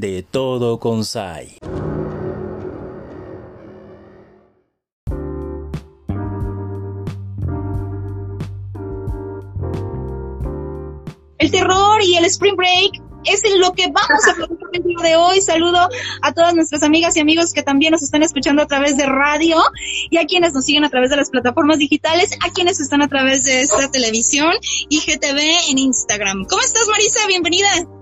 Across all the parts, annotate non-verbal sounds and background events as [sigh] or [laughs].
de todo Sai. El terror y el Spring Break es lo que vamos a hablar el día de hoy. Saludo a todas nuestras amigas y amigos que también nos están escuchando a través de radio y a quienes nos siguen a través de las plataformas digitales, a quienes están a través de esta televisión y GTV en Instagram. ¿Cómo estás, Marisa? Bienvenida.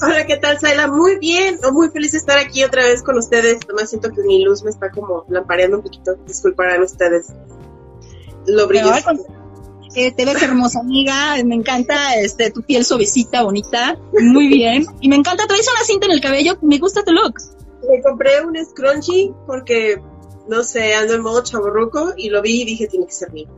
Hola, ¿qué tal, Saila? Muy bien, muy feliz de estar aquí otra vez con ustedes. Nomás siento que mi luz me está como lampareando un poquito. Disculparán ustedes. Lo brilloso. Eh, te ves hermosa, amiga. Me encanta este tu piel suavecita, bonita. Muy bien. Y me encanta, traes una cinta en el cabello. Me gusta tu look. Me compré un scrunchie porque, no sé, ando en modo chaborruco y lo vi y dije, tiene que ser mío.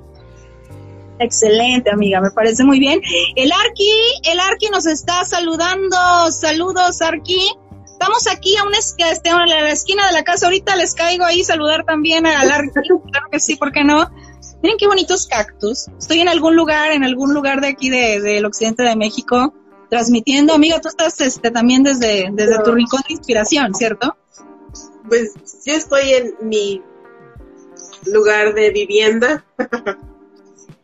Excelente, amiga, me parece muy bien. El Arqui, el Arqui nos está saludando. Saludos, Arqui. Estamos aquí a, una, este, a la esquina de la casa. Ahorita les caigo ahí saludar también al Arqui. [laughs] claro que sí, ¿por qué no? Miren qué bonitos cactus. Estoy en algún lugar, en algún lugar de aquí del occidente de México, transmitiendo. Amiga, tú estás este, también desde, desde tu rincón de inspiración, ¿cierto? Pues yo estoy en mi lugar de vivienda. [laughs]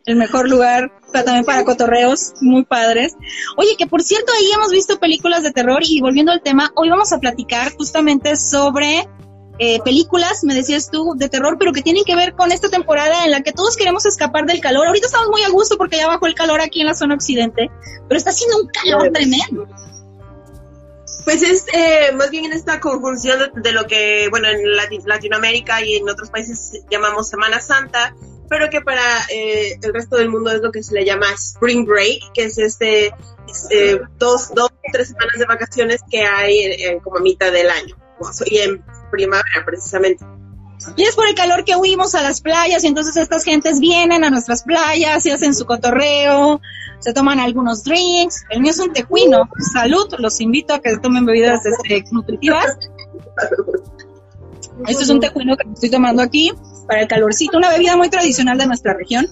El mejor lugar también para cotorreos muy padres. Oye, que por cierto, ahí hemos visto películas de terror y volviendo al tema, hoy vamos a platicar justamente sobre eh, películas, me decías tú, de terror, pero que tienen que ver con esta temporada en la que todos queremos escapar del calor. Ahorita estamos muy a gusto porque ya bajó el calor aquí en la zona occidente, pero está haciendo un calor tremendo. Pues es eh, más bien en esta conjunción de, lo que, bueno, en Latinoamérica y en otros países llamamos Semana Santa, pero que para eh, el resto del mundo es lo que se le llama Spring Break, que es este dos, dos, tres semanas de vacaciones que hay como a mitad del año. Y en primavera precisamente. Y es por el calor que huimos a las playas y entonces estas gentes vienen a nuestras playas y hacen su cotorreo, se toman algunos drinks. El mío es un tecuino. Salud, los invito a que tomen bebidas este, nutritivas. Este es un tecuino que estoy tomando aquí para el calorcito, una bebida muy tradicional de nuestra región.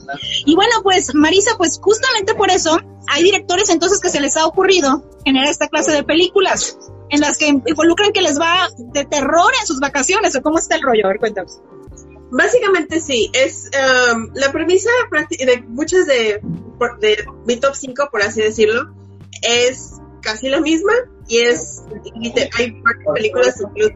Y bueno, pues Marisa, pues justamente por eso hay directores entonces que se les ha ocurrido generar esta clase de películas en las que involucran que les va de terror en sus vacaciones o cómo está el rollo? A ver, cuéntanos. Básicamente sí, es um, la premisa de muchas de, de mi top 5, por así decirlo, es casi la misma y es, hay películas que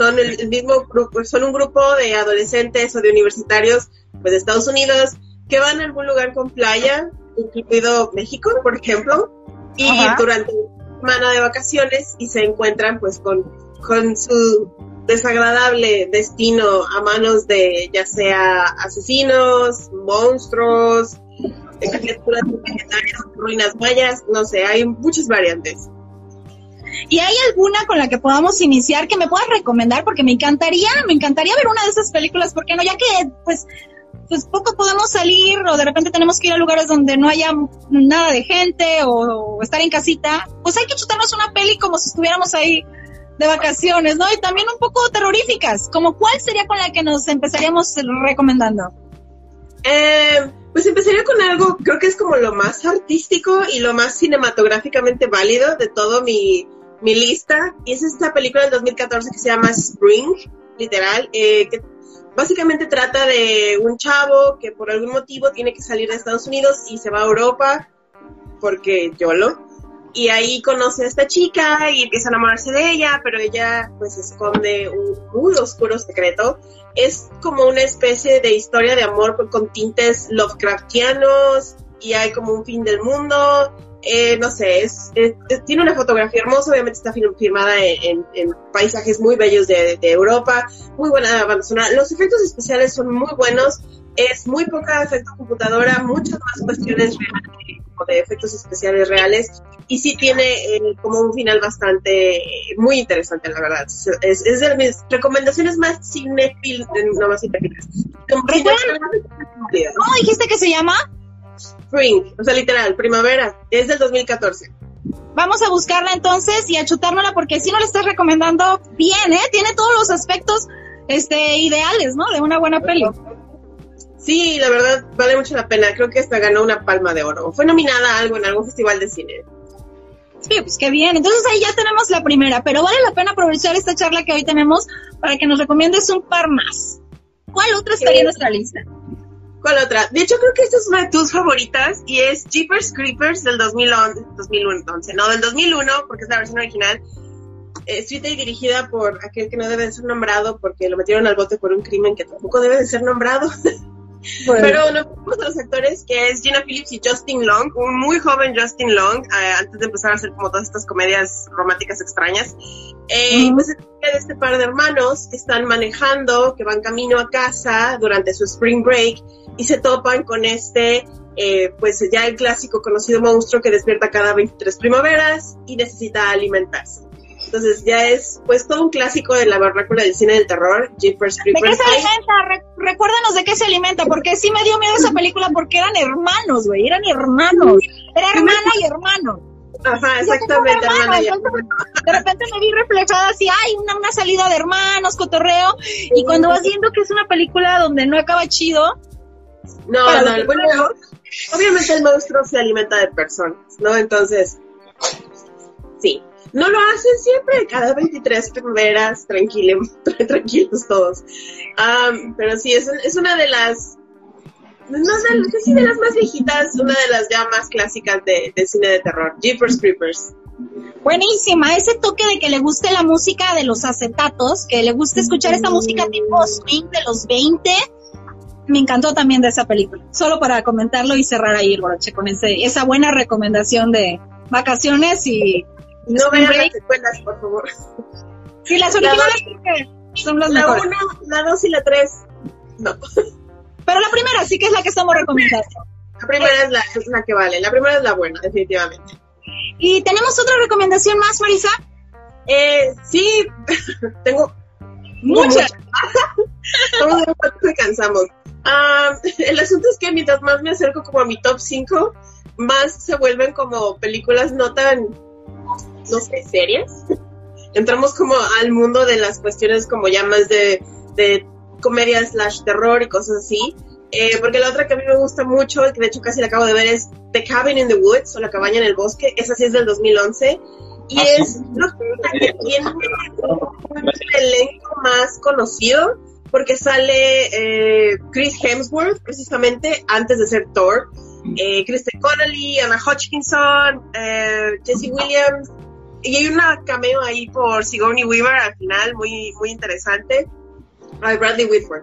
son el, mismo grupo, son un grupo de adolescentes o de universitarios pues, de Estados Unidos que van a algún lugar con playa, incluido México, por ejemplo, y durante semana de vacaciones y se encuentran pues con, con su desagradable destino a manos de ya sea asesinos, monstruos, criaturas vegetarias, ruinas mayas, no sé, hay muchas variantes. ¿Y hay alguna con la que podamos iniciar que me puedas recomendar? Porque me encantaría, me encantaría ver una de esas películas, porque no? Ya que, pues, pues poco podemos salir o de repente tenemos que ir a lugares donde no haya nada de gente o, estar en casita, pues hay que chutarnos una peli como si estuviéramos ahí de vacaciones, ¿no? Y también un poco terroríficas, como cuál sería con la que nos empezaríamos recomendando. Eh, pues empezaría con algo, creo que es como lo más artístico y lo más cinematográficamente válido de todo mi, mi lista, y es esta película del 2014 que se llama Spring, literal, eh, que Básicamente trata de un chavo que por algún motivo tiene que salir de Estados Unidos y se va a Europa porque YOLO. Y ahí conoce a esta chica y empieza a enamorarse de ella, pero ella pues esconde un muy oscuro secreto. Es como una especie de historia de amor con tintes Lovecraftianos y hay como un fin del mundo eh, no sé, es, tiene una fotografía hermosa, obviamente está firmada en, paisajes muy bellos de, Europa, muy buena banda sonora. Los efectos especiales son muy buenos, es muy poca efecto computadora, muchas más cuestiones reales, como de efectos especiales reales, y sí tiene eh, como un final bastante, muy interesante, la verdad. Es, de mis recomendaciones más cinefil, no más cinéfilas. ¿Cómo dijiste que se llama? Spring, o sea, literal, primavera, es del 2014. Vamos a buscarla entonces y a chutárnosla porque si no le estás recomendando bien, ¿eh? Tiene todos los aspectos este, ideales, ¿no? De una buena peli. Sí, la verdad vale mucho la pena. Creo que hasta ganó una palma de oro. Fue nominada a algo en algún festival de cine. Sí, pues qué bien. Entonces ahí ya tenemos la primera, pero vale la pena aprovechar esta charla que hoy tenemos para que nos recomiendes un par más. ¿Cuál otra estaría en nuestra lista? ¿Cuál otra? De hecho, creo que esta es una de tus favoritas y es Jeepers Creepers del 2011, 2011, no, del 2001, porque es la versión original. escrita y dirigida por aquel que no debe de ser nombrado porque lo metieron al bote por un crimen que tampoco debe de ser nombrado. [laughs] Pero no vemos a los actores que es Gina Phillips y Justin Long, un muy joven Justin Long, eh, antes de empezar a hacer como todas estas comedias románticas extrañas. Eh, Pues es de este par de hermanos que están manejando, que van camino a casa durante su spring break y se topan con este, eh, pues ya el clásico conocido monstruo que despierta cada 23 primaveras y necesita alimentarse. Entonces ya es pues todo un clásico de la vernácula del cine del terror, Jeepers Creepers. ¿De qué se alimenta? recuérdanos de qué se alimenta, porque sí me dio miedo esa película porque eran hermanos, güey, eran hermanos. Era hermana y hermano. Ajá, exactamente, hermana y De repente me vi reflejada así, ay, una, una salida de hermanos, cotorreo, y cuando vas viendo que es una película donde no acaba chido. No, no, bueno, obviamente el monstruo se alimenta de personas, ¿no? Entonces, sí. No lo hacen siempre, cada 23 primeras, tranquilos, [laughs] tranquilos todos. pero sí, es, es una de las, no sé si de las más viejitas, una de las ya más clásicas de, cine de terror, Jeepers Creepers. Buenísima, ese toque de que le guste la música de los acetatos, que le guste escuchar esta música tipo swing de los 20, me encantó también de esa película. Solo para comentarlo y cerrar ahí el broche con ese, esa buena recomendación de vacaciones y no vean las secuelas, por favor. Sí, las originales son las la mejores. La 1, la 2 y la 3, no. Pero la primera sí que es la que estamos recomendando. La primera es la, es la que vale, la primera es la buena, definitivamente. ¿Y tenemos otra recomendación más, Marisa? Eh, sí, [laughs] tengo muchas. [laughs] Todos me cansamos. Ah, el asunto es que mientras más me acerco como a mi top 5, más se vuelven como películas no tan no sé, series. Entramos como al mundo de las cuestiones como ya más de, de comedia slash terror y cosas así. Eh, porque la otra que a mí me gusta mucho, y que de hecho casi la acabo de ver, es The Cabin in the Woods o La cabaña en el bosque. Esa sí es del 2011. Y ah, es la que tiene un elenco más conocido porque sale eh, Chris Hemsworth precisamente antes de ser Thor. Eh, Kristen Connolly, Anna Hodgkinson, eh, Jesse Williams, y hay una cameo ahí por Sigourney Weaver al final, muy, muy interesante. Ay, Bradley Whitford.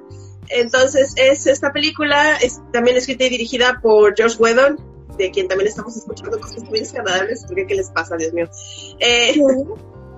Entonces, es esta película, es también escrita y dirigida por George Whedon, de quien también estamos escuchando cosas muy desagradables, porque ¿qué les pasa, Dios mío? Eh,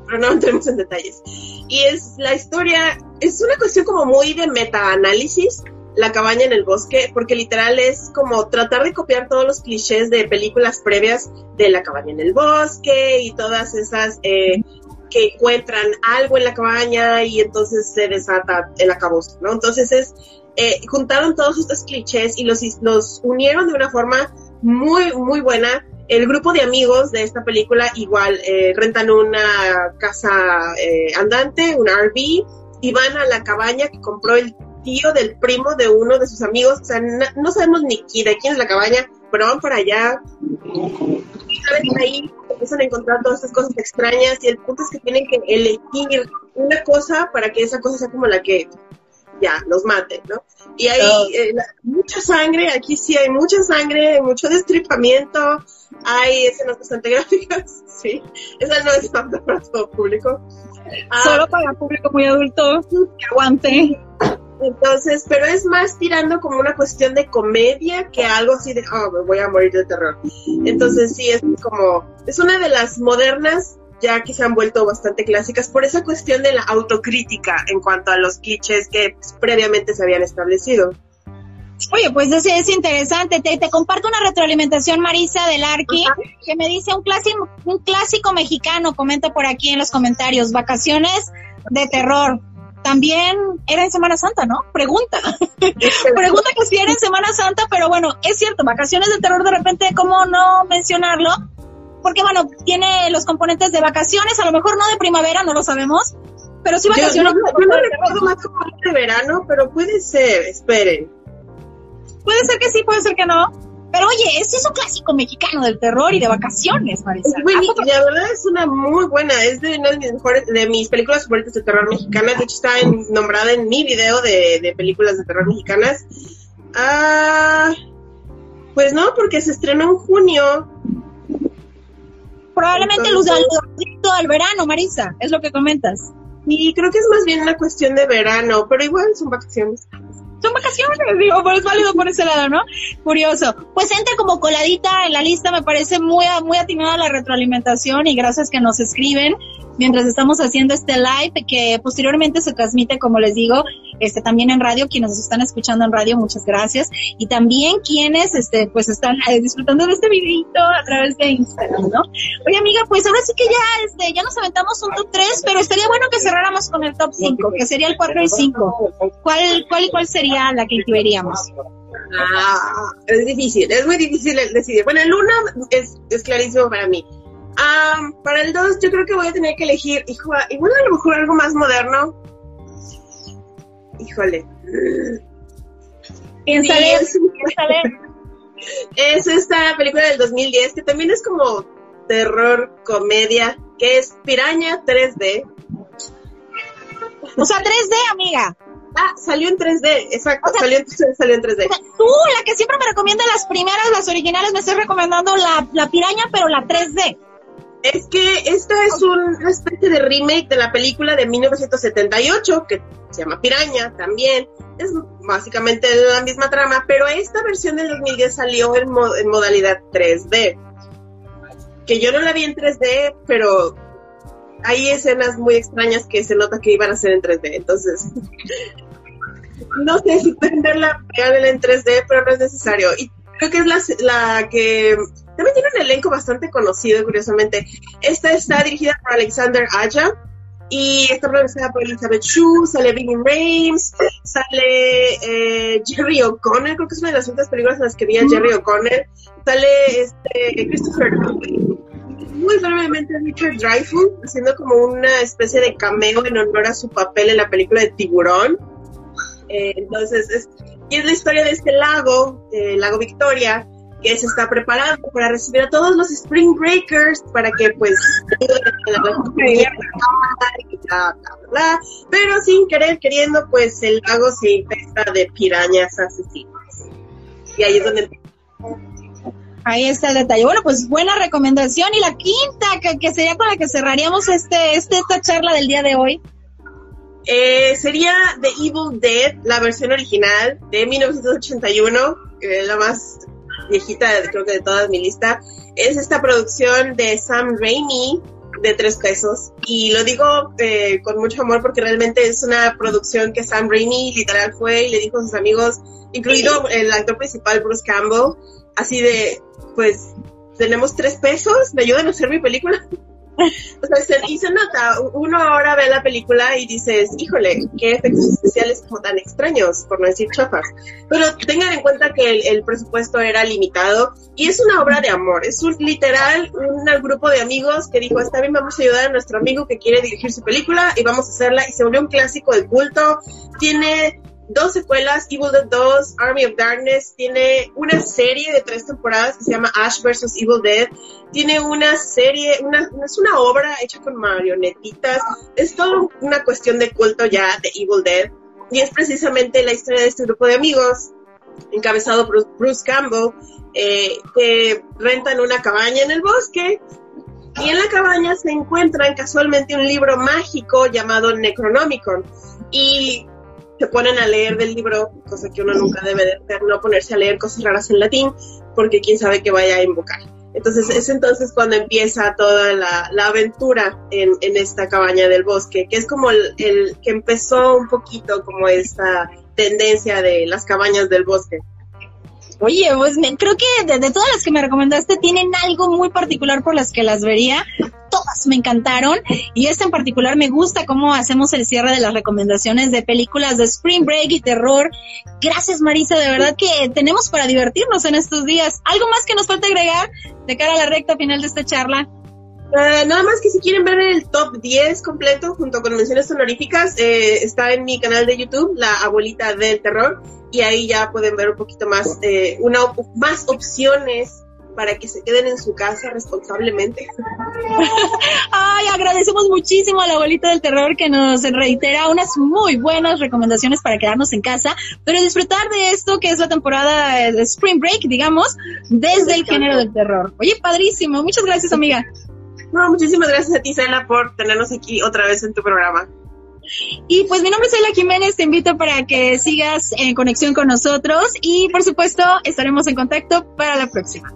pero [laughs] no entremos en detalles. Y es la historia, es una cuestión como muy de meta-análisis, la cabaña en el bosque, porque literal es como tratar de copiar todos los clichés de películas previas de la cabaña en el bosque y todas esas eh, que encuentran algo en la cabaña y entonces se desata el acabose, ¿no? Entonces es, eh, juntaron todos estos clichés y los, los unieron de una forma muy, muy buena. El grupo de amigos de esta película igual eh, rentan una casa andante, un RV, y van a la cabaña que compró el tío del primo de uno de sus amigos, o sea, no, sabemos ni de quién es la cabaña, pero van para allá y ahí empiezan a encontrar todas estas cosas extrañas y el punto es que tienen que elegir una cosa para que esa cosa sea como la que ya los mate, ¿no? Y hay eh, mucha sangre, aquí sí hay mucha sangre, mucho destripamiento, hay escenas bastante [laughs] gráficas, sí, esa no es para todo público. Solo ah, para público muy adulto que aguante. Entonces, pero es más tirando como una cuestión de comedia que algo así de, oh, me voy a morir de terror. Entonces, sí, es como, es una de las modernas ya que se han vuelto bastante clásicas por esa cuestión de la autocrítica en cuanto a los clichés que pues, previamente se habían establecido. Oye, pues ese es interesante. Te, te, comparto una retroalimentación, Marisa, del Arqui, que me dice un clásico, un clásico mexicano, comenta por aquí en los comentarios, vacaciones de terror también era en Semana Santa, ¿no? Pregunta. [laughs] Pregunta que si era en Semana Santa, pero bueno, es cierto, vacaciones de terror de repente, ¿cómo no mencionarlo? Porque bueno, tiene los componentes de vacaciones, a lo mejor no de primavera, no lo sabemos, pero sí vacaciones. Yo, no, recuerdo más como de verano, pero puede ser, esperen. Puede ser que sí, puede ser que no. Pero oye, es un clásico mexicano del terror y de vacaciones, Marisa. la verdad es una muy buena, es de una de mis mejores, de mis películas favoritas de terror mexicanas, de hecho está nombrada en mi video de, de películas de terror mexicanas. Ah, pues no, porque se estrenó en junio. Probablemente Entonces, luz al verano, Marisa, es lo que comentas. Y creo que es más bien una cuestión de verano, pero igual son vacaciones. Son vacaciones, digo, pero es válido por ese lado, ¿no? Curioso. Pues entra como coladita en la lista, me parece muy, muy atinada la retroalimentación y gracias que nos escriben mientras estamos haciendo este live que posteriormente se transmite, como les digo, este también en radio, quienes nos están escuchando en radio, muchas gracias. Y también quienes este pues están eh, disfrutando de este videito a través de Instagram, ¿no? Oye, amiga, pues ahora sí que ya este ya nos aventamos un top 3, pero estaría bueno que cerráramos con el top 5, que sería el 4 y 5. ¿Cuál cuál y cuál sería la que incluiríamos? Ah, es difícil, es muy difícil decidir. Bueno, el 1 es, es clarísimo para mí. Um, para el 2 yo creo que voy a tener que elegir, hijo, igual a lo mejor algo más moderno. Híjole. Piénsale, es, [laughs] es esta película del 2010 que también es como terror, comedia, que es Piraña 3D. O sea, 3D, amiga. Ah, salió en 3D, exacto, salió, en, salió, en 3D. tú, la que siempre me recomienda las primeras, las originales, me estás recomendando la, la piraña, pero la 3D. Es que esta es una especie de remake de la película de 1978 que se llama Piraña también. Es básicamente la misma trama, pero esta versión del 2010 salió en, en modalidad 3D. Que yo no la vi en 3D, pero hay escenas muy extrañas que se nota que iban a ser en 3D. Entonces, [laughs] no sé si pegarla en 3D, pero no es necesario. Y creo que es la, la que también tiene un elenco bastante conocido, curiosamente. Esta está dirigida por Alexander Aja y está protagonizada por Elizabeth Shue, sale Vinnie Rames, sale eh, Jerry O'Connell, creo que es una de las últimas películas en las que vi a Jerry O'Connell, sale este, Christopher muy brevemente Richard Dreyfuss haciendo como una especie de cameo en honor a su papel en la película de Tiburón. Eh, entonces, es, y es la historia de este lago, el eh, lago Victoria, que se está preparando para recibir a todos los Spring Breakers para que pues [laughs] pero sin querer queriendo pues el lago se infesta de pirañas asesinas y ahí es donde Ahí está el detalle. Bueno, pues buena recomendación. Y la quinta, que, sería con la que cerraríamos este, este, esta charla del día de hoy. Eh, sería The Evil Dead, la versión original de 1981, la más viejita, creo que de toda mi lista, es esta producción de Sam Raimi de tres pesos. Y lo digo eh, con mucho amor porque realmente es una producción que Sam Raimi literal fue y le dijo a sus amigos, incluido el actor principal Bruce Campbell, así de, pues, tenemos tres pesos, ¿me ayudan a hacer mi película? [laughs] o sea, se, y se nota, uno ahora ve la película y dices, híjole, qué efectos especiales como tan extraños, por no decir chafas. Pero tengan en cuenta que el, presupuesto era limitado y es una obra de amor, es un literal un grupo de amigos que dijo, está bien, vamos a ayudar a nuestro amigo que quiere dirigir su película y vamos a hacerla y se volvió un clásico de culto, tiene dos secuelas, Evil Dead 2, Army of Darkness, tiene una serie de tres temporadas que se llama Ash vs. Evil Dead, tiene una serie, una, es una obra hecha con marionetitas, es toda una cuestión de culto ya de Evil Dead, y es precisamente la historia de este grupo de amigos, encabezado por Bruce Campbell, eh, que rentan una cabaña en el bosque, y en la cabaña se encuentran casualmente un libro mágico llamado Necronomicon, y se ponen a leer del libro, cosa que uno nunca debe de hacer, no ponerse a leer cosas raras en latín, porque quién sabe qué vaya a invocar. Entonces es entonces cuando empieza toda la, aventura en, esta cabaña del bosque, que es como el, que empezó un poquito como esta tendencia de las cabañas del bosque. Oye, pues creo que de, todas las que me recomendaste tienen algo muy particular por las que las vería. Todas me encantaron y esta en particular me gusta cómo hacemos el cierre de las recomendaciones de películas de Spring Break y terror. Gracias Marisa, de verdad que tenemos para divertirnos en estos días. ¿Algo más que nos falta agregar de cara a la recta final de esta charla? Eh, nada más que si quieren ver el top 10 completo junto con menciones honoríficas, eh, está en mi canal de YouTube, La Abuelita del Terror, y ahí ya pueden ver un poquito más, eh, una, más opciones para que se queden en su casa responsablemente. [laughs] Ay, agradecemos muchísimo a la abuelita del terror que nos reitera unas muy buenas recomendaciones para quedarnos en casa, pero disfrutar de esto que es la temporada de Spring Break, digamos, desde el género del terror. Oye, padrísimo. Muchas gracias, amiga. No, muchísimas gracias a ti, Sela, por tenernos aquí otra vez en tu programa. Y pues mi nombre es Ela Jiménez, te invito para que sigas en conexión con nosotros y por supuesto estaremos en contacto para la próxima.